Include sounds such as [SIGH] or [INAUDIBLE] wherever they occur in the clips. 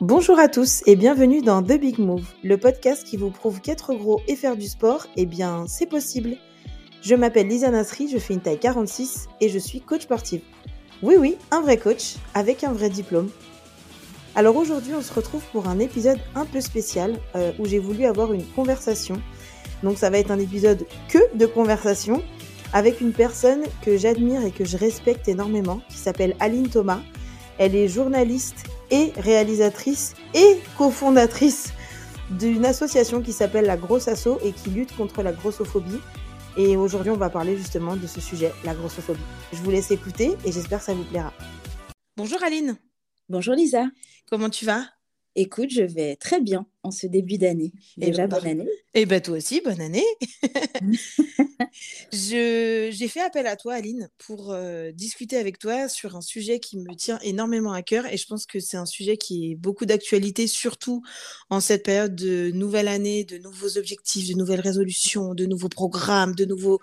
Bonjour à tous et bienvenue dans The Big Move, le podcast qui vous prouve qu'être gros et faire du sport, eh bien, c'est possible. Je m'appelle Lisa Nasri, je fais une taille 46 et je suis coach sportive. Oui, oui, un vrai coach avec un vrai diplôme. Alors aujourd'hui, on se retrouve pour un épisode un peu spécial euh, où j'ai voulu avoir une conversation. Donc ça va être un épisode que de conversation avec une personne que j'admire et que je respecte énormément qui s'appelle Aline Thomas. Elle est journaliste et réalisatrice et cofondatrice d'une association qui s'appelle la Grosse Asso et qui lutte contre la grossophobie. Et aujourd'hui, on va parler justement de ce sujet, la grossophobie. Je vous laisse écouter et j'espère que ça vous plaira. Bonjour Aline. Bonjour Lisa. Comment tu vas? Écoute, je vais très bien en ce début d'année. Déjà, ben, bonne année. Eh bien, toi aussi, bonne année. [LAUGHS] Je- J'ai fait appel à toi, Aline, pour euh, discuter avec toi sur un sujet qui me tient énormément à cœur et je pense que c'est un sujet qui est beaucoup d'actualité, surtout en cette période de nouvelle année, de nouveaux objectifs, de nouvelles résolutions, de nouveaux programmes, de nouveaux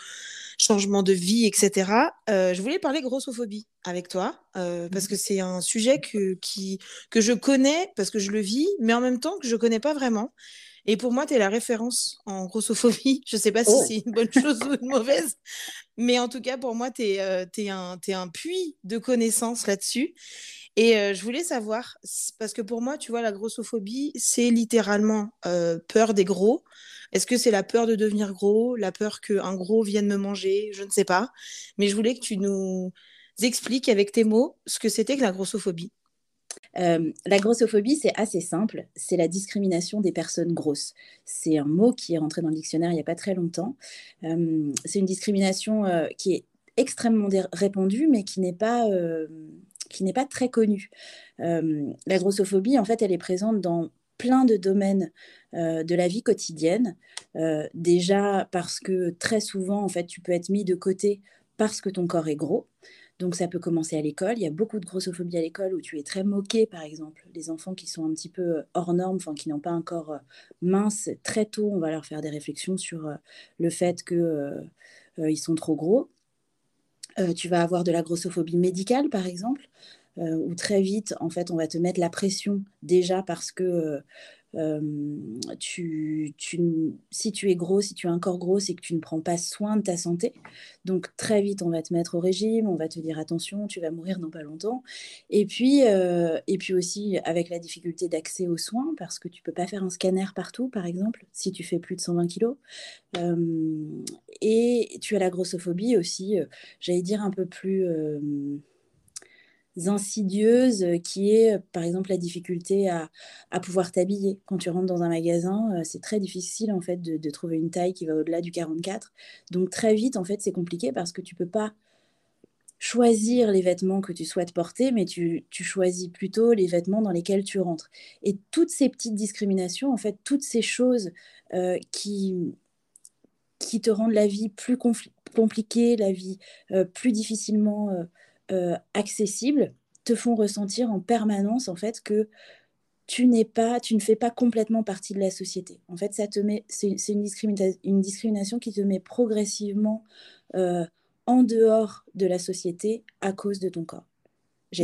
changements de vie, etc. Euh, je voulais parler grossophobie avec toi euh, parce que c'est un sujet que, qui, que je connais parce que je le vis, mais en même temps que je connais pas vraiment. Et pour moi, tu es la référence en grossophobie. [LAUGHS] Je sais pas si Oh. c'est une bonne chose ou une mauvaise, mais en tout cas, pour moi, tu es, un, t'es un puits de connaissances là-dessus. Et euh, je voulais savoir, parce que pour moi, tu vois, la grossophobie, c'est littéralement euh, peur des gros. Est-ce que c'est la peur de devenir gros, la peur qu'un gros vienne me manger? Je ne sais pas. Mais je voulais que tu nous expliques avec tes mots ce que c'était que la grossophobie. Euh, la grossophobie, c'est assez simple. C'est la discrimination des personnes grosses. C'est un mot qui est rentré dans le dictionnaire il n'y a pas très longtemps. Euh, c'est une discrimination euh, qui est extrêmement répandue, mais qui n'est pas, qui n'est pas très connue. La grossophobie, en fait, elle est présente dans plein de domaines euh, de la vie quotidienne. Euh, déjà parce que très souvent, en fait, tu peux être mis de côté parce que ton corps est gros. Donc ça peut commencer à l'école. Il y a beaucoup de grossophobie à l'école où tu es très moqué, par exemple. Les enfants qui sont un petit peu hors normes, enfin qui n'ont pas un corps euh, mince, très tôt, on va leur faire des réflexions sur euh, le fait qu'ils euh, euh, sont trop gros. Euh, tu vas avoir de la grossophobie médicale, par exemple, euh, où très vite, en fait, on va te mettre la pression déjà parce que euh, euh, tu, si tu es gros, si tu as un corps gros, c'est que tu ne prends pas soin de ta santé. Donc très vite, on va te mettre au régime, on va te dire attention, tu vas mourir dans pas longtemps. Et puis, euh, et puis aussi avec la difficulté d'accès aux soins, parce que tu peux pas faire un scanner partout, par exemple, si tu fais plus de 120 kilos. Et tu as la grossophobie aussi, j'allais dire un peu plus euh, insidieuse, euh, qui est euh, par exemple la difficulté à, à pouvoir t'habiller. Quand tu rentres dans un magasin, euh, c'est très difficile en fait de, trouver une taille qui va au-delà du 44. Donc très vite, en fait, c'est compliqué parce que tu peux pas choisir les vêtements que tu souhaites porter, mais tu, tu choisis plutôt les vêtements dans lesquels tu rentres. Et toutes ces petites discriminations, en fait, toutes ces choses qui, qui te rendent la vie plus compliquée, la vie plus difficilement euh, euh, accessible, te font ressentir en permanence en fait que tu n'es pas, tu ne fais pas complètement partie de la société. En fait, ça te met, c'est une, discrimina- une discrimination qui te met progressivement euh, en dehors de la société à cause de ton corps. J'ai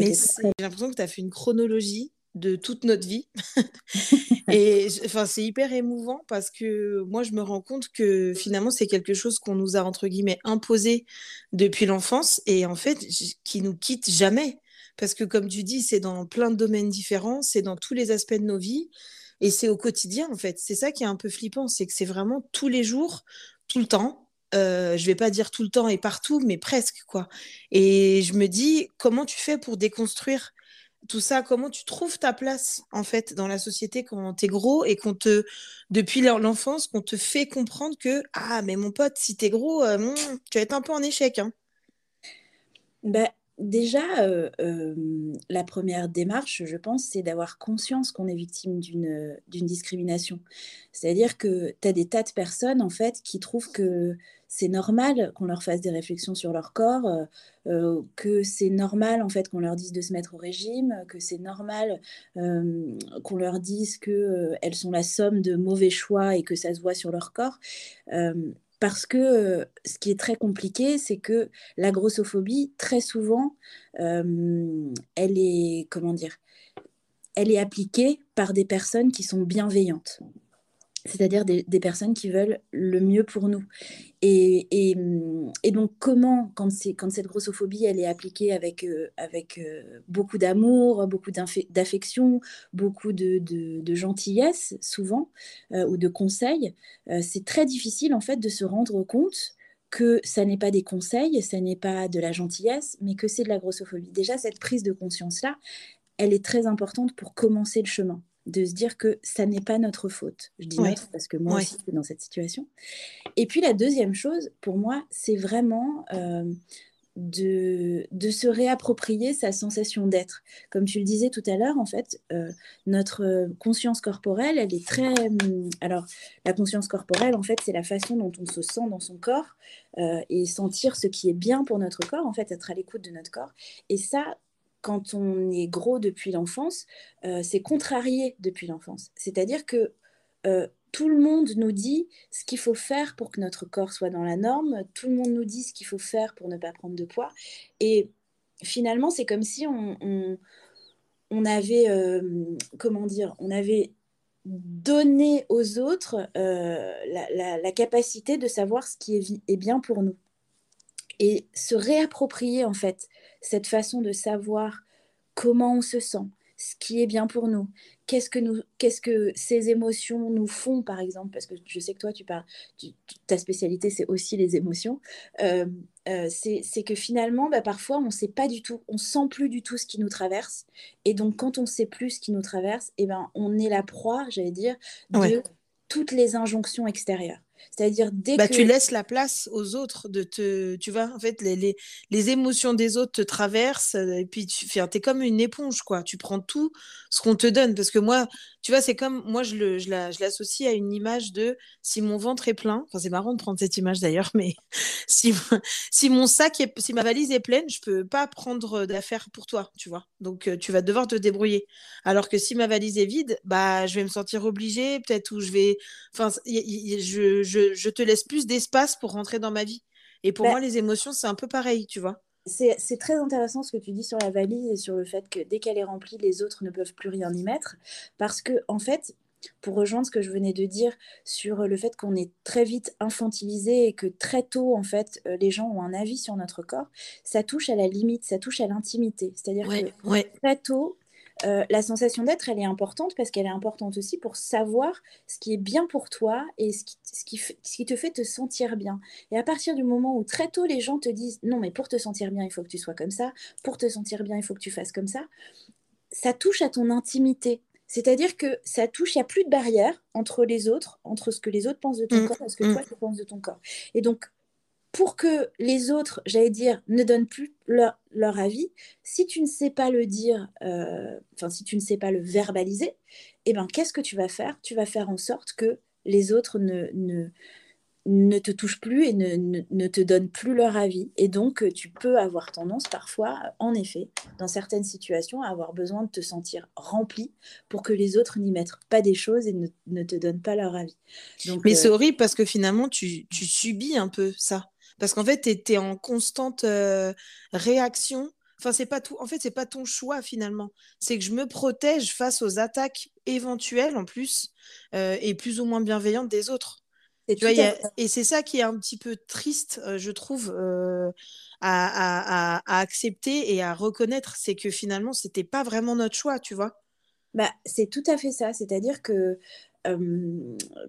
l'impression que tu as fait une chronologie de toute notre vie. [LAUGHS] Et enfin, c'est hyper émouvant parce que moi, je me rends compte que finalement, c'est quelque chose qu'on nous a, entre guillemets, imposé depuis l'enfance et en fait, qui nous quitte jamais. Parce que, comme tu dis, c'est dans plein de domaines différents, c'est dans tous les aspects de nos vies et c'est au quotidien, en fait. C'est ça qui est un peu flippant, c'est que c'est vraiment tous les jours, tout le temps. Euh, je vais pas dire tout le temps et partout, mais presque, quoi. Et je me dis, comment tu fais pour déconstruire tout ça, comment tu trouves ta place en fait dans la société quand t'es gros et qu'on te, depuis l'en- l'enfance, qu'on te fait comprendre que ah mais mon pote, si t'es gros, euh, hmm, tu vas être un peu en échec, hein. Bah, déjà, euh, euh, la première démarche, je pense, c'est d'avoir conscience qu'on est victime d'une d'une discrimination. C'est-à-dire que tu as des tas de personnes, en fait, qui trouvent que c'est normal qu'on leur fasse des réflexions sur leur corps, euh, euh, que c'est normal, en fait, qu'on leur dise de se mettre au régime, que c'est normal euh, qu'on leur dise qu'elles sont la somme de mauvais choix et que ça se voit sur leur corps. Parce que ce qui est très compliqué, c'est que la grossophobie, très souvent, elle est, comment dire, elle est appliquée par des personnes qui sont bienveillantes c'est-à-dire des, personnes qui veulent le mieux pour nous. Et, donc, comment, quand, cette grossophobie, elle est appliquée avec, euh, euh, beaucoup d'amour, beaucoup d'affection, beaucoup de, de, gentillesse, souvent, euh, ou de conseils, c'est très difficile, en fait, de se rendre compte que ça n'est pas des conseils, ça n'est pas de la gentillesse, mais que c'est de la grossophobie. Déjà, cette prise de conscience-là, elle est très importante pour commencer le chemin de se dire que ça n'est pas notre faute. Je dis notre parce que moi aussi, je suis dans cette situation. Et puis la deuxième chose, pour moi, c'est vraiment euh, de, de, se réapproprier sa sensation d'être. Comme tu le disais tout à l'heure, en fait, euh, notre conscience corporelle, elle est très... Hum, alors, la conscience corporelle, en fait, c'est la façon dont on se sent dans son corps euh, et sentir ce qui est bien pour notre corps, en fait, être à l'écoute de notre corps. Et ça, quand on est gros depuis l'enfance, euh, c'est contrarié depuis l'enfance. C'est-à-dire que euh, tout le monde nous dit ce qu'il faut faire pour que notre corps soit dans la norme, tout le monde nous dit ce qu'il faut faire pour ne pas prendre de poids. Et finalement, c'est comme si on, avait, euh, comment dire, on avait donné aux autres la, capacité de savoir ce qui est bien pour nous et se réapproprier en fait cette façon de savoir comment on se sent, ce qui est bien pour nous, qu'est-ce que nous, qu'est-ce que ces émotions nous font par exemple, parce que je sais que toi tu parles, ta spécialité c'est aussi les émotions. Euh, euh, c'est que finalement, bah, parfois on ne sait pas du tout, on sent plus du tout ce qui nous traverse, et donc quand on ne sait plus ce qui nous traverse, et eh ben on est la proie, j'allais dire, de toutes les injonctions extérieures. C'est-à-dire dès bah, que... Tu laisses la place aux autres de te... Tu vois, en fait, les, les, les émotions des autres te traversent euh, et puis tu es comme une éponge, quoi. Tu prends tout ce qu'on te donne. Parce que moi, tu vois, c'est comme... Moi, je, le, je, l'associe à une image de si mon ventre est plein... Enfin, c'est marrant de prendre cette image d'ailleurs, [LAUGHS] mais si, si mon sac, est... si ma valise est pleine, je peux pas prendre d'affaires pour toi, tu vois. Donc, euh, tu vas devoir te débrouiller. Alors que si ma valise est vide, bah, je vais me sentir obligée, peut-être, ou je vais... Enfin, je je, te laisse plus d'espace pour rentrer dans ma vie. Et pour bah moi, les émotions, c'est un peu pareil, tu vois. C'est très intéressant ce que tu dis sur la valise et sur le fait que dès qu'elle est remplie, les autres ne peuvent plus rien y mettre. Parce que, en fait, pour rejoindre ce que je venais de dire sur le fait qu'on est très vite infantilisé et que très tôt, en fait, euh, les gens ont un avis sur notre corps, ça touche à la limite, ça touche à l'intimité. C'est-à-dire que très tôt, euh, la sensation d'être, elle est importante parce qu'elle est importante aussi pour savoir ce qui est bien pour toi et ce qui, ce qui, te fait te sentir bien. Et à partir du moment où très tôt les gens te disent non, mais pour te sentir bien, il faut que tu sois comme ça, pour te sentir bien, il faut que tu fasses comme ça, ça touche à ton intimité. C'est-à-dire que ça touche, il n'y a plus de barrière entre les autres, entre ce que les autres pensent de ton mmh, corps et ce que mmh. toi tu penses de ton corps. Et donc, pour que les autres, j'allais dire, ne donnent plus leur, avis, si tu ne sais pas le dire, euh, enfin si tu ne sais pas le verbaliser, eh ben qu'est-ce que tu vas faire? Tu vas faire en sorte que les autres ne, ne, ne te touchent plus et ne, ne, te donnent plus leur avis. Et donc, tu peux avoir tendance parfois, en effet, dans certaines situations, à avoir besoin de te sentir rempli pour que les autres n'y mettent pas des choses et ne, te donnent pas leur avis. Donc, Mais c'est euh, horrible parce que finalement, tu, tu subis un peu ça. Parce qu'en fait, tu es, en constante euh, réaction. Enfin, c'est pas tout. En fait, c'est pas ton choix finalement. C'est que je me protège face aux attaques éventuelles en plus euh, et plus ou moins bienveillantes des autres. Et c'est ça qui est un petit peu triste, euh, je trouve, à, à, accepter et à reconnaître, c'est que finalement, c'était pas vraiment notre choix, tu vois. Bah, c'est tout à fait ça. C'est-à-dire que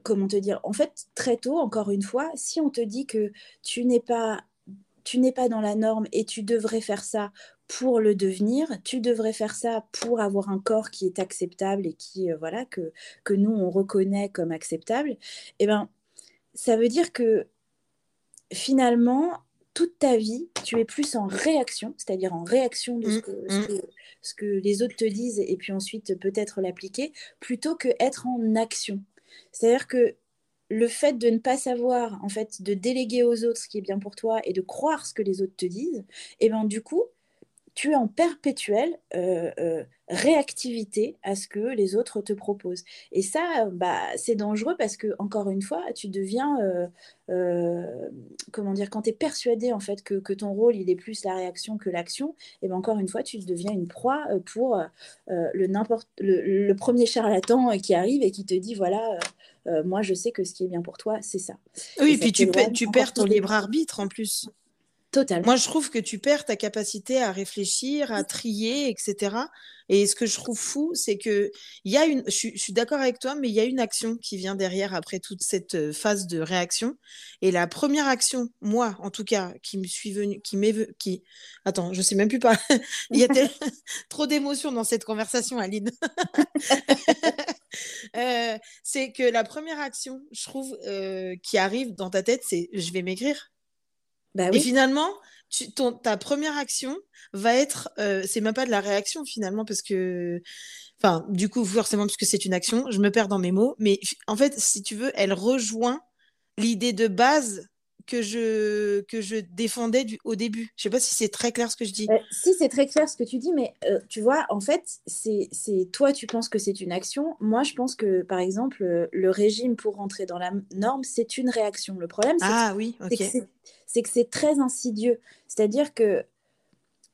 comment te dire En fait, très tôt, encore une fois, si on te dit que tu n'es pas tu n'es pas dans la norme et tu devrais faire ça pour le devenir, tu devrais faire ça pour avoir un corps qui est acceptable et qui euh, voilà que que nous on reconnaît comme acceptable, eh ben ça veut dire que finalement toute ta vie, tu es plus en réaction, c'est-à-dire en réaction de ce mmh, mmh. que, ce, que, les autres te disent et puis ensuite peut-être l'appliquer, plutôt que être en action. C'est-à-dire que le fait de ne pas savoir, en fait, de déléguer aux autres ce qui est bien pour toi et de croire ce que les autres te disent, et eh ben du coup, tu es en perpétuelle euh, euh, réactivité à ce que les autres te proposent. Et ça, bah, c'est dangereux parce que, encore une fois, tu deviens, euh, comment dire, quand tu es persuadé en fait que, que, ton rôle, il est plus la réaction que l'action, et ben encore une fois, tu deviens une proie pour le, n'importe, le, premier charlatan qui arrive et qui te dit, voilà, moi, je sais que ce qui est bien pour toi, c'est ça. Oui, et puis tu, tu perds ton libre arbitre en plus. Moi, je trouve que tu perds ta capacité à réfléchir, à trier, etc. Et ce que je trouve fou, c'est que il y a une. Je, suis d'accord avec toi, mais il y a une action qui vient derrière après toute cette euh, phase de réaction. Et la première action, moi, en tout cas, qui me suis venue, qui m'est, qui. Attends, je sais même plus pas. [LAUGHS] il y a [LAUGHS] trop d'émotions dans cette conversation, Aline. [LAUGHS] Euh, c'est que la première action, je trouve, euh, qui arrive dans ta tête, c'est je vais maigrir. Bah et finalement, tu, ton, ta première action va être, euh, c'est même pas de la réaction finalement, parce que, enfin, du coup, forcément, puisque c'est une action, je me perds dans mes mots, mais en fait, si tu veux, elle rejoint l'idée de base que je, que je défendais du, au début. Je sais pas si c'est très clair ce que je dis. Euh, si, c'est très clair ce que tu dis, mais euh, tu vois, en fait, c'est toi, tu penses que c'est une action. Moi, je pense que, par exemple, euh, le régime pour rentrer dans la norme, c'est une réaction. Le problème, c'est ah, oui, que c'est très insidieux. C'est-à-dire que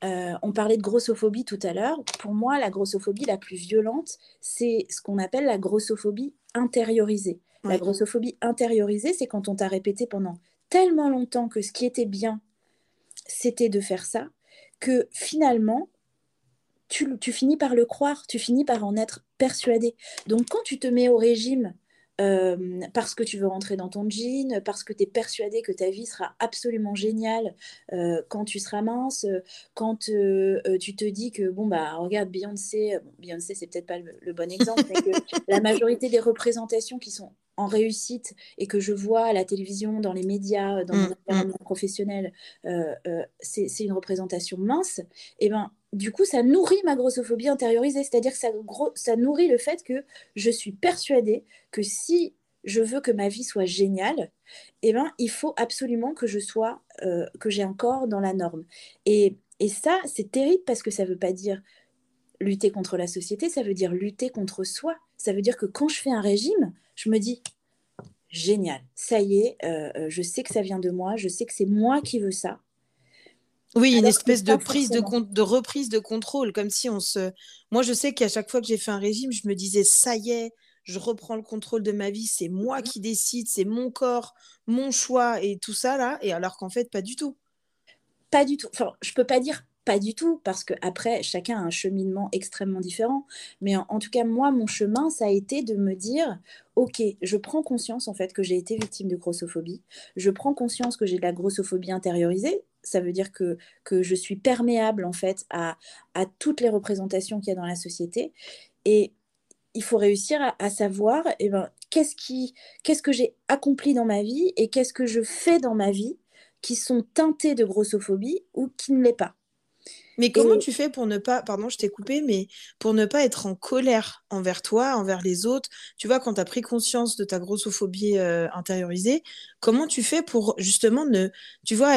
on parlait de grossophobie tout à l'heure. Pour moi, la grossophobie la plus violente, c'est ce qu'on appelle la grossophobie intériorisée. La grossophobie intériorisée, c'est quand on t'a répété pendant tellement longtemps que ce qui était bien, c'était de faire ça, que finalement, tu, finis par le croire, tu finis par en être persuadé. Donc quand tu te mets au régime euh, parce que tu veux rentrer dans ton jean, parce que tu es persuadé que ta vie sera absolument géniale euh, quand tu seras mince, quand euh, tu te dis que, bon, bah, regarde, Beyoncé, Beyoncé, c'est peut-être pas le, bon exemple, mais que [LAUGHS] la majorité des représentations qui sont en réussite et que je vois à la télévision, dans les médias, dans mon mmh, mmh. environnement professionnel, c'est une représentation mince, et eh ben du coup, ça nourrit ma grossophobie intériorisée. C'est-à-dire que ça, ça nourrit le fait que je suis persuadée que si je veux que ma vie soit géniale, eh ben, il faut absolument que je sois, euh, que j'ai un corps dans la norme. Et, et ça, c'est terrible parce que ça ne veut pas dire lutter contre la société, ça veut dire lutter contre soi. Ça veut dire que quand je fais un régime, je me dis, génial, ça y est, euh, euh, je sais que ça vient de moi, je sais que c'est moi qui veux ça. Oui, une espèce de prise de, de reprise de contrôle, comme si on se. Moi, je sais qu'à chaque fois que j'ai fait un régime, je me disais ça y est, je reprends le contrôle de ma vie, c'est moi mmh. qui décide, c'est mon corps, mon choix et tout ça là. Et alors qu'en fait, pas du tout. Pas du tout. Enfin, je peux pas dire pas du tout, parce que après, chacun a un cheminement extrêmement différent. Mais en, tout cas, moi, mon chemin, ça a été de me dire, ok, je prends conscience en fait que j'ai été victime de grossophobie. Je prends conscience que j'ai de la grossophobie intériorisée. Ça veut dire que, je suis perméable en fait à, à toutes les représentations qu'il y a dans la société. Et il faut réussir à, savoir eh ben, qu'est-ce, qui, qu'est-ce que j'ai accompli dans ma vie et qu'est-ce que je fais dans ma vie qui sont teintés de grossophobie ou qui ne l'est pas. Mais comment tu fais pour ne pas, pardon, je t'ai coupé, mais pour ne pas être en colère envers toi, envers les autres? Tu vois, quand tu as pris conscience de ta grossophobie euh, intériorisée, comment tu fais pour justement ne, tu vois,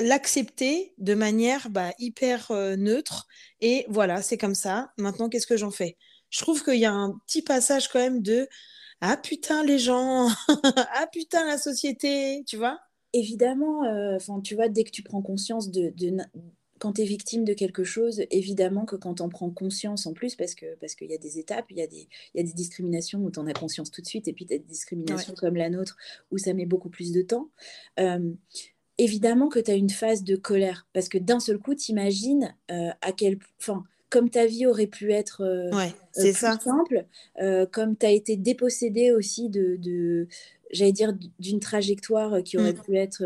l'accepter de manière bah, hyper euh, neutre? Et voilà, c'est comme ça. Maintenant, qu'est-ce que j'en fais? Je trouve qu'il y a un petit passage quand même de ah putain les gens, [LAUGHS] ah putain la société, tu vois? Évidemment, euh, enfin tu vois, dès que tu prends conscience de, quand tu es victime de quelque chose, évidemment que quand on prend conscience en plus, parce qu'il parce qu'il y a des étapes, il y, a des, y a des discriminations où tu en as conscience tout de suite, et puis tu as des discriminations comme la nôtre où ça met beaucoup plus de temps. Euh, évidemment que tu as une phase de colère, parce que d'un seul coup, tu imagines euh, à quel point comme ta vie aurait pu être euh, plus simple, comme tu as été dépossédé aussi de, de j'allais dire, d'une trajectoire qui aurait mmh. pu être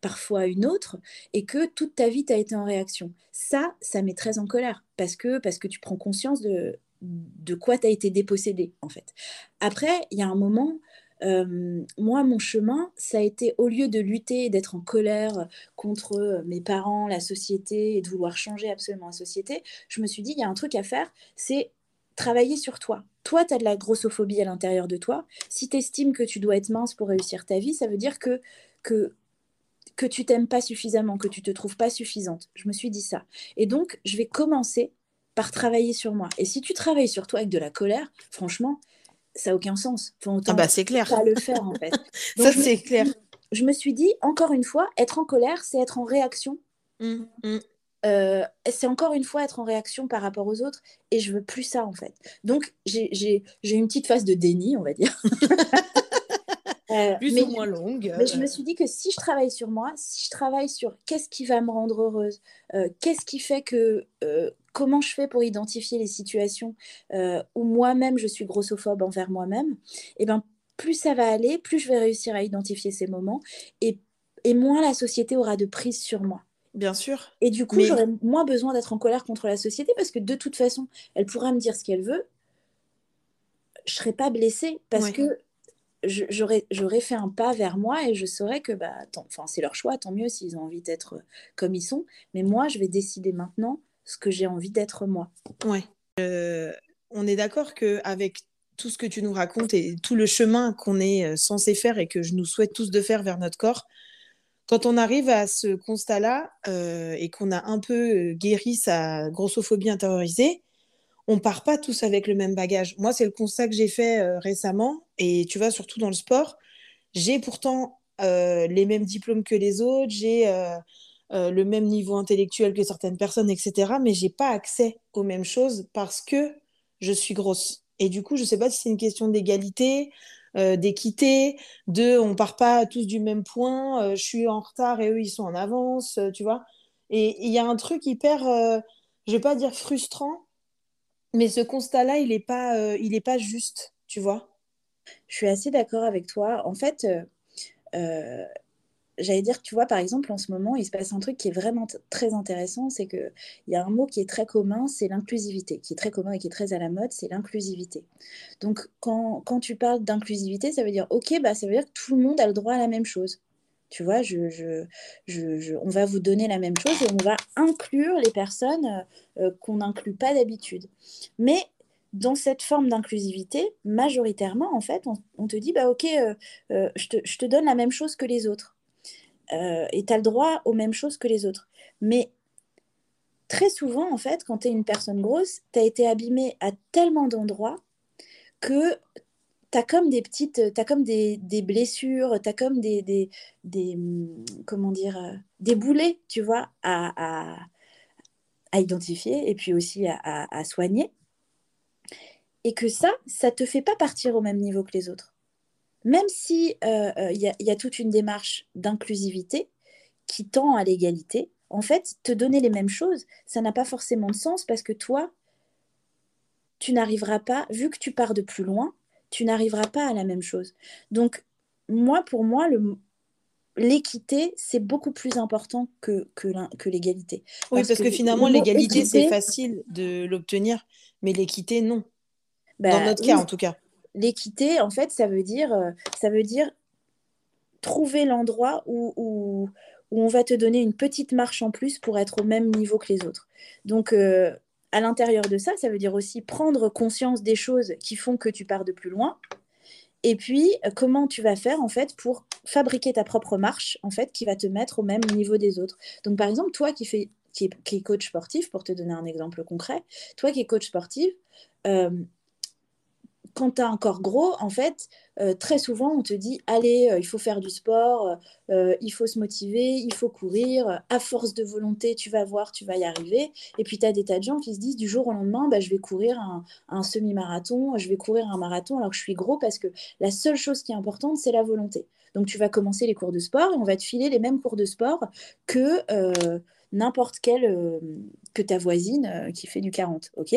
parfois une autre, et que toute ta vie t'a été en réaction. Ça, ça met très en colère, parce que, parce que tu prends conscience de, de quoi tu as été dépossédé, en fait. Après, il y a un moment, euh, moi, mon chemin, ça a été, au lieu de lutter d'être en colère contre mes parents, la société, et de vouloir changer absolument la société, je me suis dit, il y a un truc à faire, c'est travailler sur toi. Toi, tu as de la grossophobie à l'intérieur de toi. Si tu estimes que tu dois être mince pour réussir ta vie, ça veut dire que, que que tu t'aimes pas suffisamment, que tu te trouves pas suffisante. Je me suis dit ça. Et donc, je vais commencer par travailler sur moi. Et si tu travailles sur toi avec de la colère, franchement, ça n'a aucun sens. ah bah c'est clair. Pas le faire en fait. [LAUGHS] ça c'est clair. Je me suis dit, encore une fois, être en colère, c'est être en réaction. Mmh, mmh. Euh, c'est encore une fois être en réaction par rapport aux autres et je veux plus ça en fait. Donc j'ai une petite phase de déni, on va dire. [LAUGHS] Euh, plus mais, ou moins longue. Mais je me suis dit que si je travaille sur moi, si je travaille sur qu'est-ce qui va me rendre heureuse, euh, qu'est-ce qui fait que, comment je fais pour identifier les situations où moi-même je suis grossophobe envers moi-même, et eh ben plus ça va aller, plus je vais réussir à identifier ces moments et, et moins la société aura de prise sur moi. Bien sûr. Et du coup, j'aurais moins besoin d'être en colère contre la société parce que de toute façon, elle pourra me dire ce qu'elle veut. Je serai pas blessée parce que j'aurais fait un pas vers moi et je saurais que bah, enfin, c'est leur choix, tant mieux s'ils ont envie d'être comme ils sont. Mais moi, je vais décider maintenant ce que j'ai envie d'être moi. Ouais. Euh, on est d'accord qu'avec tout ce que tu nous racontes et tout le chemin qu'on est euh, censé faire et que je nous souhaite tous de faire vers notre corps, quand on arrive à ce constat-là euh, et qu'on a un peu euh, guéri sa grossophobie intériorisée, on part pas tous avec le même bagage. Moi, c'est le constat que j'ai fait euh, récemment, et tu vois, surtout dans le sport, j'ai pourtant les mêmes diplômes que les autres, j'ai le même niveau intellectuel que certaines personnes, etc. Mais j'ai pas accès aux mêmes choses parce que je suis grosse. Et du coup, je sais pas si c'est une question d'égalité, euh, d'équité, de on part pas tous du même point, euh, je suis en retard et eux ils sont en avance, euh, tu vois. Et il y a un truc hyper, je vais pas dire frustrant, mais ce constat-là, il est pas, est pas juste, tu vois. Je suis assez d'accord avec toi. En fait, j'allais dire, tu vois, par exemple, en ce moment, il se passe un truc qui est vraiment très intéressant, c'est qu'il y a un mot qui est très commun, c'est l'inclusivité, qui est très commun et qui est très à la mode, c'est l'inclusivité. Donc, quand, quand, tu parles d'inclusivité, ça veut dire, OK, bah, ça veut dire que tout le monde a le droit à la même chose. Tu vois, on va vous donner la même chose et on va inclure les personnes euh, euh, qu'on n'inclut pas d'habitude. Mais dans cette forme d'inclusivité, majoritairement, en fait, on, te dit, bah, OK, euh, je, te, je te donne la même chose que les autres. Et tu as le droit aux mêmes choses que les autres. Mais très souvent, en fait, quand tu es une personne grosse, tu as été abîmé à tellement d'endroits que tu as comme des petites, tu as comme des, des blessures, tu as comme des, des, comment dire, euh, des boulets, tu vois, à, identifier et puis aussi à, soigner. Et que ça, ça te fait pas partir au même niveau que les autres même si euh, euh, il y, a toute une démarche d'inclusivité qui tend à l'égalité, en fait, te donner les mêmes choses, ça n'a pas forcément de sens parce que toi, tu n'arriveras pas, vu que tu pars de plus loin, tu n'arriveras pas à la même chose. Donc, moi, pour moi, l'équité, c'est beaucoup plus important que, que l'égalité. Oui, parce, que, finalement, l'égalité, c'est facile de l'obtenir, mais l'équité, non. Dans bah notre cas, en tout cas l'équité, en fait, ça veut dire, euh, ça veut dire trouver l'endroit où, où, on va te donner une petite marche en plus pour être au même niveau que les autres. Donc, euh, à l'intérieur de ça, ça veut dire aussi prendre conscience des choses qui font que tu pars de plus loin. Et puis, euh, comment tu vas faire en fait pour fabriquer ta propre marche en fait qui va te mettre au même niveau des autres. Donc, par exemple, toi qui fais qui coach sportif, pour te donner un exemple concret, toi qui es coach sportif, quand tu as un corps gros, en fait, euh, très souvent, on te dit allez, euh, il faut faire du sport, euh, il faut se motiver, il faut courir, à force de volonté, tu vas voir, tu vas y arriver. Et puis, tu as des tas de gens qui se disent du jour au lendemain, bah, je vais courir un, semi-marathon, je vais courir un marathon alors que je suis gros parce que la seule chose qui est importante, c'est la volonté. Donc, tu vas commencer les cours de sport et on va te filer les mêmes cours de sport que n'importe quelle, que ta voisine qui fait du 40, ok?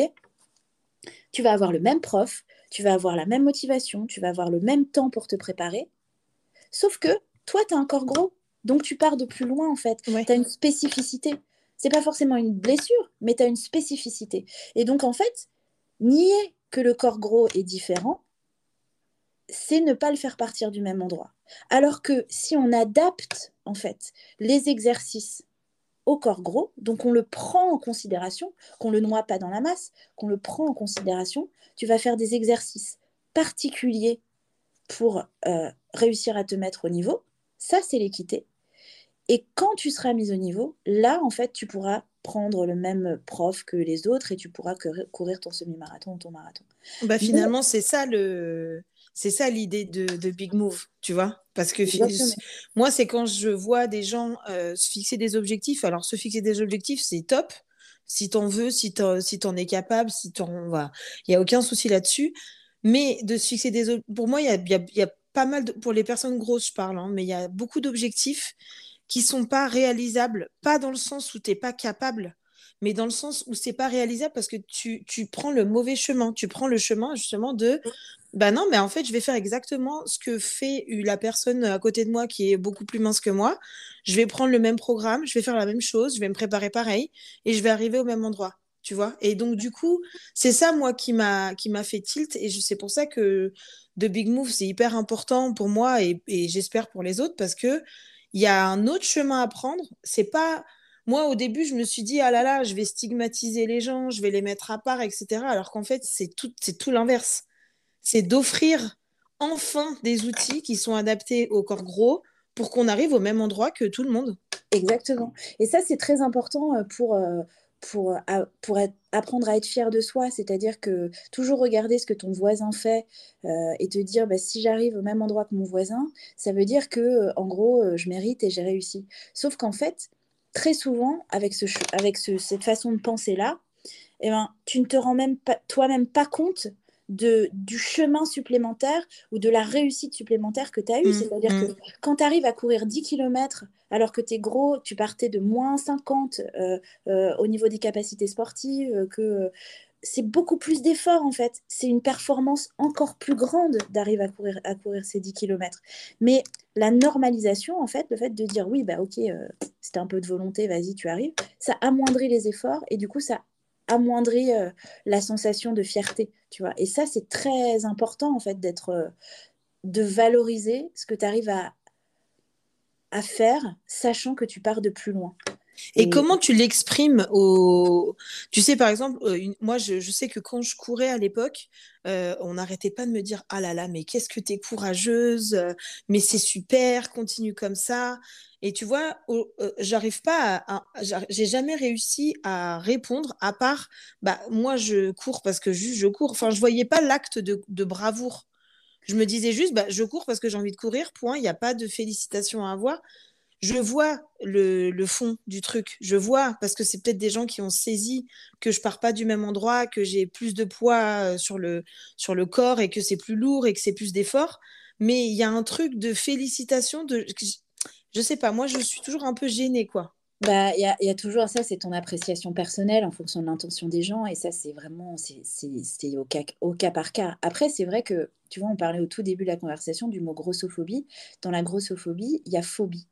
Tu vas avoir le même prof, tu vas avoir la même motivation, tu vas avoir le même temps pour te préparer. Sauf que toi, tu as un corps gros. Donc tu pars de plus loin en fait. Tu as une spécificité. C'est pas forcément une blessure, mais tu as une spécificité. Et donc en fait, nier que le corps gros est différent, c'est ne pas le faire partir du même endroit. Alors que si on adapte en fait les exercices au corps gros, donc on le prend en considération, qu'on ne le noie pas dans la masse, qu'on le prend en considération, tu vas faire des exercices particuliers pour euh, réussir à te mettre au niveau. Ça, c'est l'équité. Et quand tu seras mis au niveau, là, en fait, tu pourras prendre le même prof que les autres et tu pourras courir ton semi-marathon ou ton marathon. Bah, finalement, c'est ça le c'est ça l'idée de, de, Big Move, tu vois? Parce que moi, c'est quand je vois des gens euh, se fixer des objectifs. Alors, se fixer des objectifs, c'est top. Si tu en veux, si tu si es capable, si t'en... Il n'y a aucun souci là-dessus. Mais de se fixer des... Pour moi, il y a, y, a, y a, pas mal... De... Pour les personnes grosses, je parle, hein, mais il y a beaucoup d'objectifs qui sont pas réalisables. Pas dans le sens où tu n'es pas capable, mais dans le sens où c'est pas réalisable parce que tu, tu, prends le mauvais chemin. Tu prends le chemin justement de bah non, mais en fait, je vais faire exactement ce que fait la personne à côté de moi qui est beaucoup plus mince que moi. Je vais prendre le même programme, je vais faire la même chose, je vais me préparer pareil et je vais arriver au même endroit, tu vois. Et donc, du coup, c'est ça, moi, qui m'a fait tilt et c'est pour ça que The Big Move, c'est hyper important pour moi et, j'espère pour les autres parce que il y a un autre chemin à prendre. C'est pas moi, au début, je me suis dit, ah là là, je vais stigmatiser les gens, je vais les mettre à part, etc. Alors qu'en fait, c'est tout, tout l'inverse c'est d'offrir enfin des outils qui sont adaptés au corps gros pour qu'on arrive au même endroit que tout le monde. Exactement. Et ça, c'est très important euh, pour, euh, pour, euh, pour apprendre à être fier de soi. C'est-à-dire que toujours regarder ce que ton voisin fait et te dire, bah, si j'arrive au même endroit que mon voisin, ça veut dire que, en gros, je mérite et j'ai réussi. Sauf qu'en fait, très souvent, avec, ce, avec cette façon de penser-là, eh ben, tu ne te rends même toi-même pas compte de, du chemin supplémentaire ou de la réussite supplémentaire que tu as eu. Mmh, C'est-à-dire mmh. que quand tu arrives à courir 10 km alors que tu es gros, tu partais de moins 50 euh, euh, au niveau des capacités sportives, euh, que c'est beaucoup plus d'efforts en fait. C'est une performance encore plus grande d'arriver à courir, à courir ces 10 km. Mais la normalisation, en fait, le fait de dire oui, bah ok, c'était un peu de volonté, vas-y, tu arrives, ça amoindrit les efforts et du coup, ça amoindrit euh, la sensation de fierté, tu vois. Et ça, c'est très important, en fait, d'être, euh, de valoriser ce que tu arrives à faire, sachant que tu pars de plus loin. Et, comment tu l'exprimes au... Tu sais, par exemple, euh, moi, je, sais que quand je courais à l'époque, on n'arrêtait pas de me dire, ah là là, mais qu'est-ce que tu es courageuse, mais c'est super, continue comme ça. Et tu vois, euh, j'arrive pas à, j'ai jamais réussi à répondre à part, bah moi je cours parce que juste je cours. Enfin, je voyais pas l'acte de, bravoure. Je me disais juste, bah je cours parce que j'ai envie de courir. Point. Il n'y a pas de félicitations à avoir. Je vois le, fond du truc. Je vois parce que c'est peut-être des gens qui ont saisi que je pars pas du même endroit, que j'ai plus de poids euh, sur le sur le corps et que c'est plus lourd et que c'est plus d'efforts. Mais il y a un truc de félicitations de je sais pas, moi je suis toujours un peu gênée, quoi. Bah, il y, a toujours ça, c'est ton appréciation personnelle en fonction de l'intention des gens, et ça, c'est vraiment, c'est au au cas par cas. Après, c'est vrai que, tu vois, on parlait au tout début de la conversation du mot grossophobie. Dans la grossophobie, il y a phobie.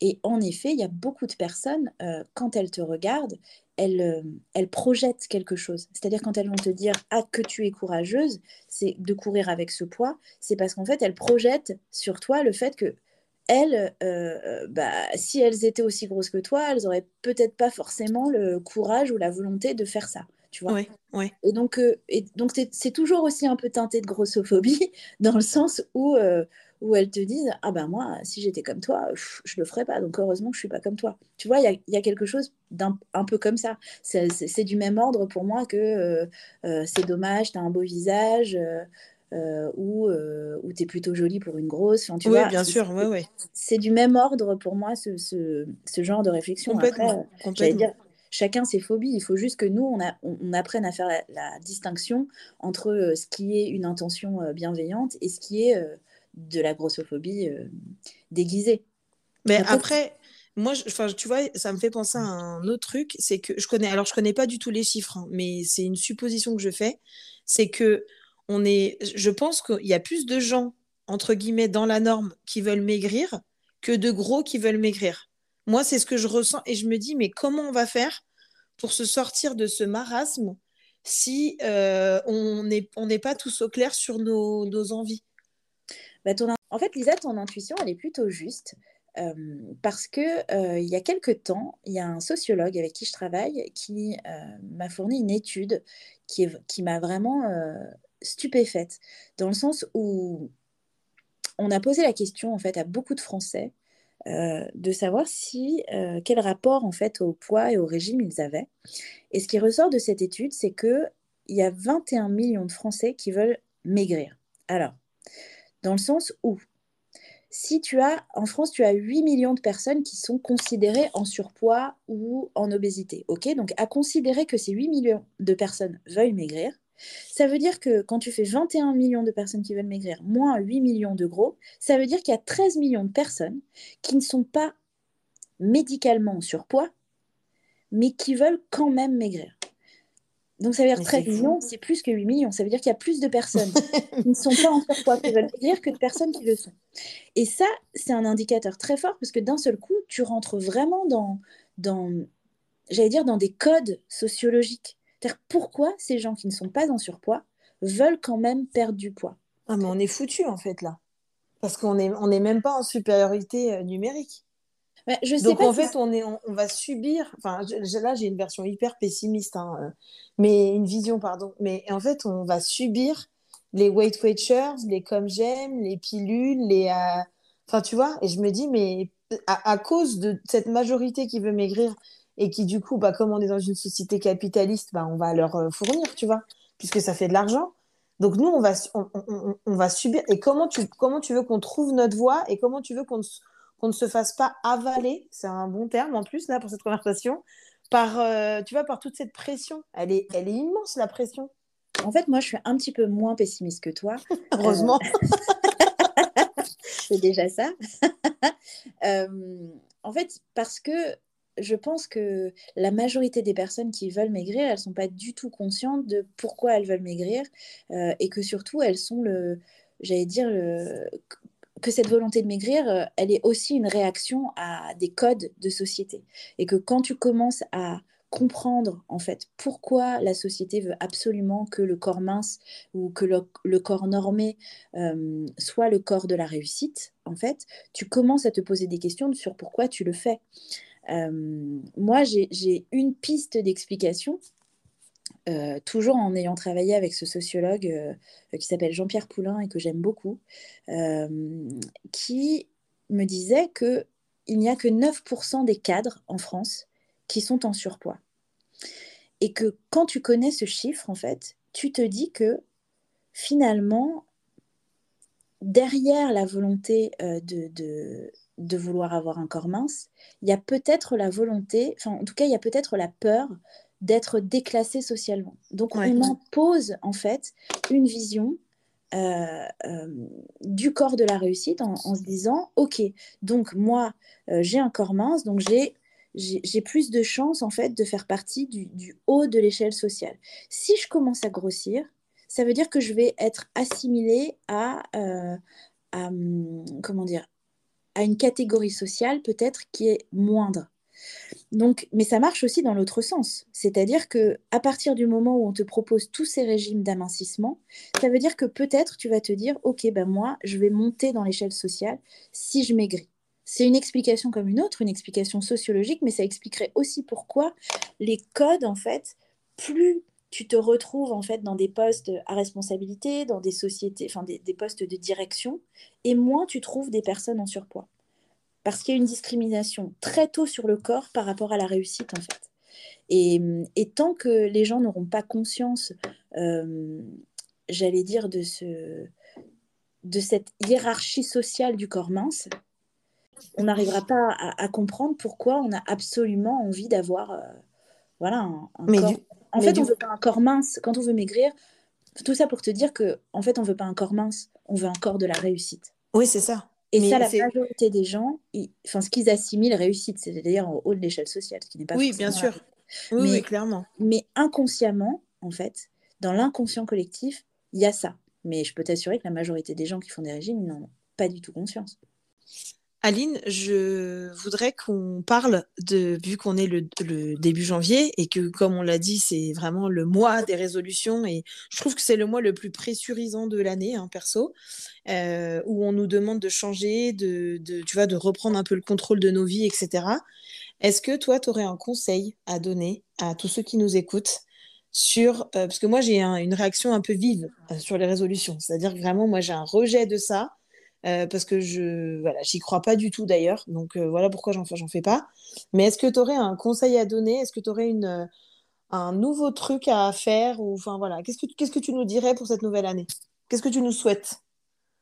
Et en effet, il y a beaucoup de personnes, euh, quand elles te regardent, elles, euh, elles projettent quelque chose. C'est-à-dire quand elles vont te dire ah que tu es courageuse, c'est de courir avec ce poids, c'est parce qu'en fait elles projettent sur toi le fait que elles, euh, bah, si elles étaient aussi grosses que toi, elles n'auraient peut-être pas forcément le courage ou la volonté de faire ça. Tu vois ouais, Et donc, euh, et donc c'est toujours aussi un peu teinté de grossophobie, [LAUGHS] dans le sens où, euh, où elles te disent Ah ben moi, si j'étais comme toi, je le ferais pas. Donc heureusement que je suis pas comme toi. Tu vois, il y, y a, quelque chose d'un un peu comme ça. C'est du même ordre pour moi que c'est dommage, tu as un beau visage. Euh, ou, euh, ou tu es plutôt jolie pour une grosse. tu oui, bien sûr, ouais, ouais. C'est du même ordre pour moi, ce, ce, ce genre de réflexion. Complètement. Après, Dire, chacun ses phobies. Il faut juste que nous, on, a, on, apprenne à faire la, distinction entre euh, ce qui est une intention bienveillante et ce qui est de la grossophobie déguisée. Mais après, moi, je, tu vois, ça me fait penser à un autre truc, c'est que je connais, alors je connais pas du tout les chiffres, hein, mais c'est une supposition que je fais, c'est que on est, je pense qu'il y a plus de gens, entre guillemets, dans la norme qui veulent maigrir que de gros qui veulent maigrir. Moi, c'est ce que je ressens et je me dis, mais comment on va faire pour se sortir de ce marasme si euh, on n'est on pas tous au clair sur nos, envies? Bah, En fait, Lisa, ton intuition, elle est plutôt juste. Euh, parce que euh, il y a quelque temps, il y a un sociologue avec qui je travaille qui m'a fourni une étude qui, m'a vraiment stupéfaite, dans le sens où on a posé la question en fait à beaucoup de Français de savoir quel rapport en fait au poids et au régime ils avaient. Et ce qui ressort de cette étude, c'est que il y a 21 millions de Français qui veulent maigrir. Alors, dans le sens où si tu as, en France, tu as 8 millions de personnes qui sont considérées en surpoids ou en obésité. Ok, donc à considérer que ces 8 millions de personnes veuillent maigrir, ça veut dire que quand tu fais 21 millions de personnes qui veulent maigrir, moins 8 millions de gros, ça veut dire qu'il y a 13 millions de personnes qui ne sont pas médicalement en surpoids, mais qui veulent quand même maigrir. Donc ça veut dire 13 millions, c'est plus que 8 millions. Ça veut dire qu'il y a plus de personnes [LAUGHS] qui ne sont pas en surpoids qui veulent maigrir que de personnes qui le sont. Et ça, c'est un indicateur très fort parce que d'un seul coup, tu rentres vraiment dans, dans j'allais dire, dans des codes sociologiques. C'est-à-dire pourquoi ces gens qui ne sont pas en surpoids veulent quand même perdre du poids? Ah mais on est foutu en fait là. Parce qu'on n'est on est même pas en supériorité numérique. Donc en fait, on, est, on, va subir. Enfin, là, j'ai une version hyper pessimiste, hein, euh, mais une vision, pardon. Mais en fait, on va subir les Weight Watchers, les comme j'aime, les pilules, les. Euh, enfin, tu vois. Et je me dis, mais à, cause de cette majorité qui veut maigrir et qui, du coup, bah, comme on est dans une société capitaliste, bah, on va leur euh, fournir, tu vois, puisque ça fait de l'argent. Donc nous, on va, on, on, va subir. Et comment tu, comment tu veux qu'on trouve notre voie et comment tu veux qu'on qu'on ne se fasse pas avaler, c'est un bon terme en plus là pour cette conversation, par, euh, tu vois, par toute cette pression. Elle est, elle est immense la pression. En fait, moi, je suis un petit peu moins pessimiste que toi. [LAUGHS] Heureusement. Euh, [LAUGHS] c'est déjà ça. [LAUGHS] Euh, en fait, parce que je pense que la majorité des personnes qui veulent maigrir, elles ne sont pas du tout conscientes de pourquoi elles veulent maigrir et que surtout, elles sont le, j'allais dire, le, que cette volonté de maigrir, euh, elle est aussi une réaction à des codes de société. Et que quand tu commences à comprendre en fait pourquoi la société veut absolument que le corps mince ou que le, corps normé euh, soit le corps de la réussite, en fait, tu commences à te poser des questions sur pourquoi tu le fais. Euh, moi, j'ai une piste d'explication euh, toujours en ayant travaillé avec ce sociologue euh, qui s'appelle Jean-Pierre Poulain et que j'aime beaucoup, euh, qui me disait qu'il n'y a que 9% des cadres en France qui sont en surpoids. Et que quand tu connais ce chiffre, en fait, tu te dis que finalement, derrière la volonté de, de, de, vouloir avoir un corps mince, il y a peut-être la volonté, enfin en tout cas, il y a peut-être la peur d'être déclassé socialement. Donc on impose en fait une vision euh, euh, du corps de la réussite en, se disant ok donc moi euh, j'ai un corps mince donc j'ai j'ai plus de chances en fait de faire partie du, haut de l'échelle sociale. Si je commence à grossir, ça veut dire que je vais être assimilée à, à hum, comment dire à une catégorie sociale peut-être qui est moindre. Donc, mais ça marche aussi dans l'autre sens. C'est-à-dire que à partir du moment où on te propose tous ces régimes d'amincissement, ça veut dire que peut-être tu vas te dire, ok, ben moi, je vais monter dans l'échelle sociale si je maigris. C'est une explication comme une autre, une explication sociologique, mais ça expliquerait aussi pourquoi les codes, en fait, plus tu te retrouves en fait dans des postes à responsabilité, dans des sociétés, enfin des postes de direction, et moins tu trouves des personnes en surpoids parce qu'il y a une discrimination très tôt sur le corps par rapport à la réussite en fait. Et, tant que les gens n'auront pas conscience, euh, j'allais dire, de, ce, de cette hiérarchie sociale du corps mince, on n'arrivera pas à, comprendre pourquoi on a absolument envie d'avoir euh, voilà, un, corps. En fait, on ne veut pas un corps mince. Quand on veut maigrir, tout ça pour te dire que en fait, on ne veut pas un corps mince, on veut un corps de la réussite. Oui, c'est ça. Et ça, la majorité des gens, enfin, ce qu'ils assimilent réussite, c'est-à-dire en haut de l'échelle sociale, ce qui n'est pas Oui, bien sûr. Oui, clairement. Mais inconsciemment, en fait, dans l'inconscient collectif, il y a ça. Mais je peux t'assurer que la majorité des gens qui font des régimes n'en ont pas du tout conscience. Aline, je voudrais qu'on parle de, vu qu'on est le, début janvier et que, comme on l'a dit, c'est vraiment le mois des résolutions et je trouve que c'est le mois le plus pressurisant de l'année, hein, perso, euh, où on nous demande de changer, de, tu vois, de reprendre un peu le contrôle de nos vies, etc. Est-ce que toi, tu aurais un conseil à donner à tous ceux qui nous écoutent sur, euh, parce que moi, j'ai une réaction un peu vive euh, sur les résolutions, c'est-à-dire vraiment, moi, j'ai un rejet de ça parce que je voilà, j'y crois pas du tout d'ailleurs. Donc voilà pourquoi j'en j'en fais pas. Mais est-ce que tu aurais un conseil à donner? Est-ce que tu aurais une un nouveau truc à faire ou enfin voilà, qu'est-ce que qu'est-ce que tu nous dirais pour cette nouvelle année? Qu'est-ce que tu nous souhaites?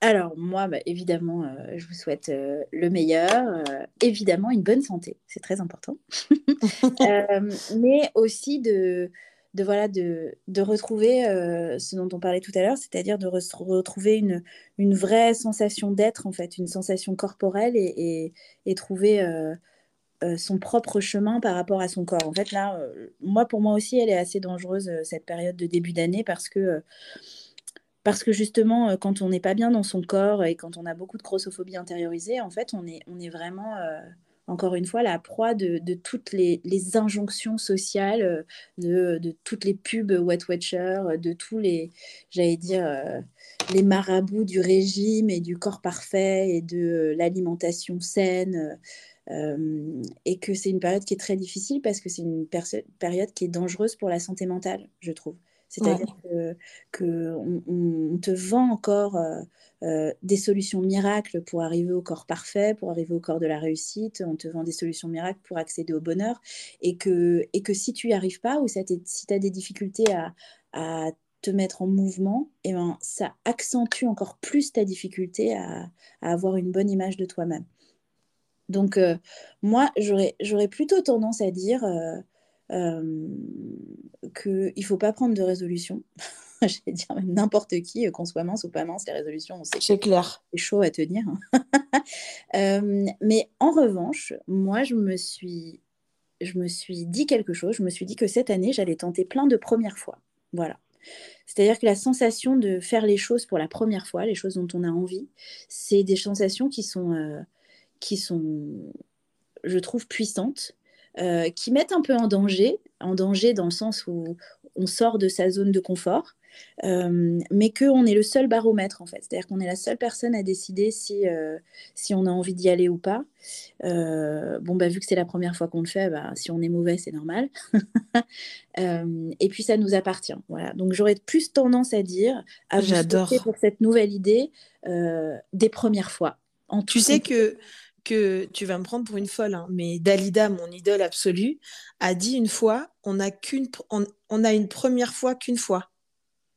Alors moi, bah, évidemment, euh, je vous souhaite euh, le meilleur, euh, évidemment une bonne santé, c'est très important, [LAUGHS] mais aussi de, de, voilà, de, de retrouver ce dont on parlait tout à l'heure, c'est-à-dire de retrouver une, une vraie sensation d'être, en fait, une sensation corporelle et, et, trouver son propre chemin par rapport à son corps. En fait, là, moi, pour moi aussi, elle est assez dangereuse, cette période de début d'année, parce que parce que justement, euh, quand on n'est pas bien dans son corps et quand on a beaucoup de grossophobie intériorisée, en fait, on est, on est vraiment, euh, encore une fois, la proie de, toutes les, injonctions sociales, euh, de, toutes les pubs Wet Watcher, de tous les, j'allais dire, les marabouts du régime et du corps parfait et de l'alimentation saine. et que c'est une période qui est très difficile parce que c'est une période qui est dangereuse pour la santé mentale, je trouve. C'est-à-dire que, on, te vend encore euh, euh, des solutions miracles pour arriver au corps parfait, pour arriver au corps de la réussite. On te vend des solutions miracles pour accéder au bonheur. Et que, et que si tu n'y arrives pas ou si tu as des difficultés à, te mettre en mouvement, eh ben, ça accentue encore plus ta difficulté à, avoir une bonne image de toi-même. Donc, euh, moi, j'aurais plutôt tendance à dire qu'il ne faut pas prendre de résolution. [LAUGHS] je vais dire même n'importe qui, euh, qu'on soit mince ou pas mince, les résolutions, on sait c'est clair. C'est chaud à tenir. [LAUGHS] Euh, mais en revanche, moi, je me suis, je me suis dit quelque chose. Je me suis dit que cette année, j'allais tenter plein de premières fois. Voilà. C'est-à-dire que la sensation de faire les choses pour la première fois, les choses dont on a envie, c'est des sensations qui sont, qui sont, je trouve, puissantes euh, qui mettent un peu en danger, en danger dans le sens où on sort de sa zone de confort, euh, mais qu'on est le seul baromètre en fait. C'est-à-dire qu'on est la seule personne à décider si, euh, si on a envie d'y aller ou pas. bon, bah, vu que c'est la première fois qu'on le fait, bah, si on est mauvais, c'est normal. [LAUGHS] et puis ça nous appartient. Voilà. Donc j'aurais plus tendance à dire, à vous pour cette nouvelle idée des premières fois. En tu sais que que tu vas me prendre pour une folle, hein, mais Dalida, mon idole absolue, a dit une fois on a qu'une on, a une première fois qu'une fois.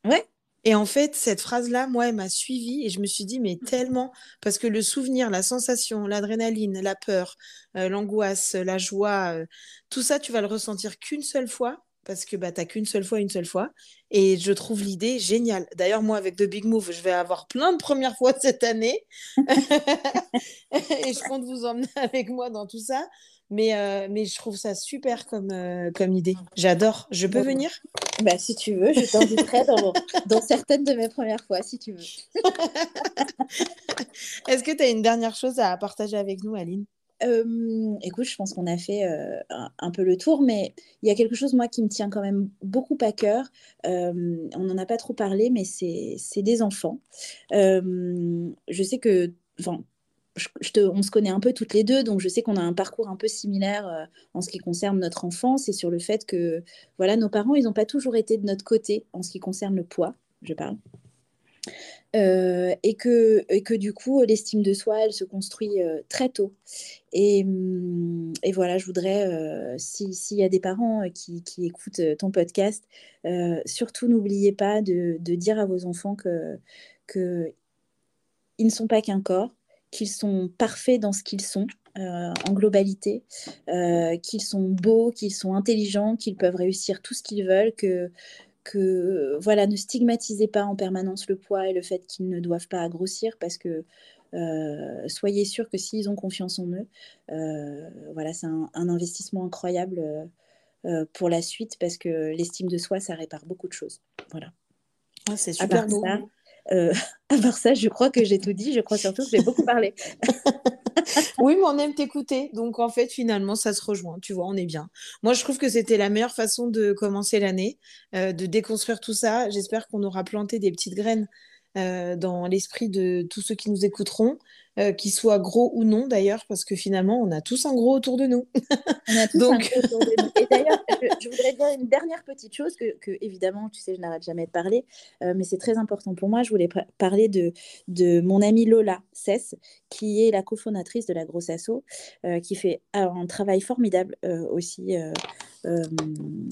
Ouais. Et en fait, cette phrase-là, moi, elle m'a suivie et je me suis dit, mais tellement, parce que le souvenir, la sensation, l'adrénaline, la peur, euh, l'angoisse, la joie, euh, tout ça, tu vas le ressentir qu'une seule fois parce que bah, tu n'as qu'une seule fois, une seule fois. Et je trouve l'idée géniale. D'ailleurs, moi, avec The Big Move, je vais avoir plein de premières fois [LAUGHS] cette année. et je compte vous emmener [LAUGHS] avec moi dans tout ça. Mais, euh, mais je trouve ça super comme, euh, comme idée. J'adore. Je peux venir? Bah, Si tu veux, je t'inviterai dans, dans certaines de mes premières fois, si tu veux. [LAUGHS] Est-ce que tu as une dernière chose à partager avec nous, Aline? Écoute, je pense qu'on a fait un, peu le tour, mais il y a quelque chose, moi, qui me tient quand même beaucoup à cœur. on n'en a pas trop parlé, mais c'est des enfants. je sais que, enfin, on se connaît un peu toutes les deux, donc je sais qu'on a un parcours un peu similaire en ce qui concerne notre enfance et sur le fait que, voilà, nos parents, ils n'ont pas toujours été de notre côté en ce qui concerne le poids, je parle. Euh, et, que, et que du coup, l'estime de soi, elle se construit euh, très tôt. Et, hum, et, voilà, je voudrais, euh, s'il y a des parents qui, qui, écoutent ton podcast, surtout n'oubliez pas de, de, dire à vos enfants que, que ils ne sont pas qu'un corps, qu'ils sont parfaits dans ce qu'ils sont. en globalité, qu'ils sont beaux, qu'ils sont intelligents, qu'ils peuvent réussir tout ce qu'ils veulent, que, que voilà, ne stigmatisez pas en permanence le poids et le fait qu'ils ne doivent pas grossir parce que euh, soyez sûr que s'ils ont confiance en eux, euh, voilà, c'est un, investissement incroyable euh, pour la suite parce que l'estime de soi, ça répare beaucoup de choses. Voilà. Ah, c'est super beau. [LAUGHS] à part ça, je crois que j'ai tout dit. Je crois surtout que j'ai beaucoup parlé. [LAUGHS] [LAUGHS] oui, mais on aime t'écouter. Donc, en fait, finalement, ça se rejoint. Tu vois, on est bien. Moi, je trouve que c'était la meilleure façon de commencer l'année, euh, de déconstruire tout ça. J'espère qu'on aura planté des petites graines euh, dans l'esprit de tous ceux qui nous écouteront. Euh, qu'ils soient gros ou non d'ailleurs, parce que finalement, on a tous un gros autour de nous. [LAUGHS] on a tous Donc... un gros autour de nous. Et d'ailleurs, je, voudrais dire une dernière petite chose que, que évidemment, tu sais, je n'arrête jamais de parler, euh, mais c'est très important pour moi. Je voulais parler de, de mon amie Lola Cess, qui est la cofondatrice de la Grosse Asso, euh, qui fait un travail formidable aussi.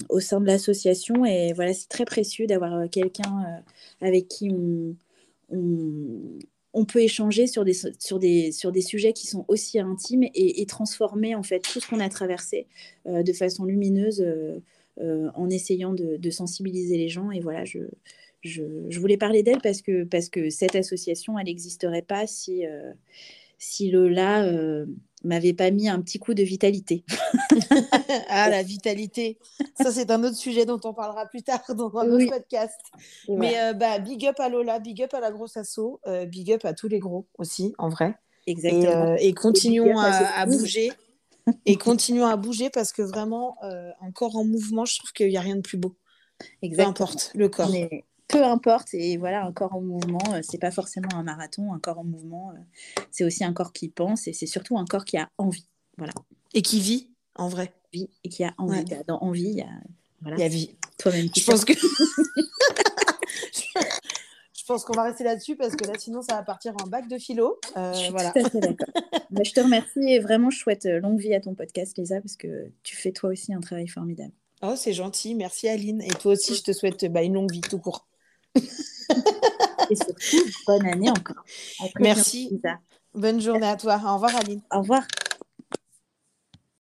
au sein de l'association et voilà c'est très précieux d'avoir quelqu'un avec qui on, on, peut échanger sur des, sur, des, sur des sujets qui sont aussi intimes et, transformer en fait tout ce qu'on a traversé euh, de façon lumineuse euh, euh, en essayant de, sensibiliser les gens. Et voilà, je, je, voulais parler d'elle parce que, parce que cette association, elle n'existerait pas si, si Lola m'avait pas mis un petit coup de vitalité. [LAUGHS] ah, la vitalité. Ça, c'est un autre sujet dont on parlera plus tard [LAUGHS] dans un autre podcast. Mais euh, bah, big up à Lola, big up à la grosse asso, euh, big up à tous les gros aussi, en vrai. Exactement. Et, euh, continuons à, bouger. [LAUGHS] et continuons à bouger parce que vraiment, encore en mouvement, je trouve qu'il n'y a rien de plus beau. Exactement. Peu importe le corps peu importe, et voilà, un corps en mouvement, euh, c'est pas forcément un marathon, un corps en mouvement, euh, c'est aussi un corps qui pense, et c'est surtout un corps qui a envie, voilà. Et qui vit, en vrai. et qui a envie. Dans envie, il y a, voilà, il y a vie. Toi-même. Je pense que... [LAUGHS] je pense qu'on va rester là-dessus parce que là, sinon, ça va partir en bac de philo. Euh, je voilà. Bah, [LAUGHS] je te remercie et vraiment, je souhaite longue vie à ton podcast, Lisa, parce que tu fais toi aussi un travail formidable. Oh, c'est gentil. Merci, Aline. Et toi aussi, je te souhaite bah, une longue vie tout court. Et surtout, bonne année encore. Merci. Bonne journée à toi. Au revoir, Aline. Au revoir.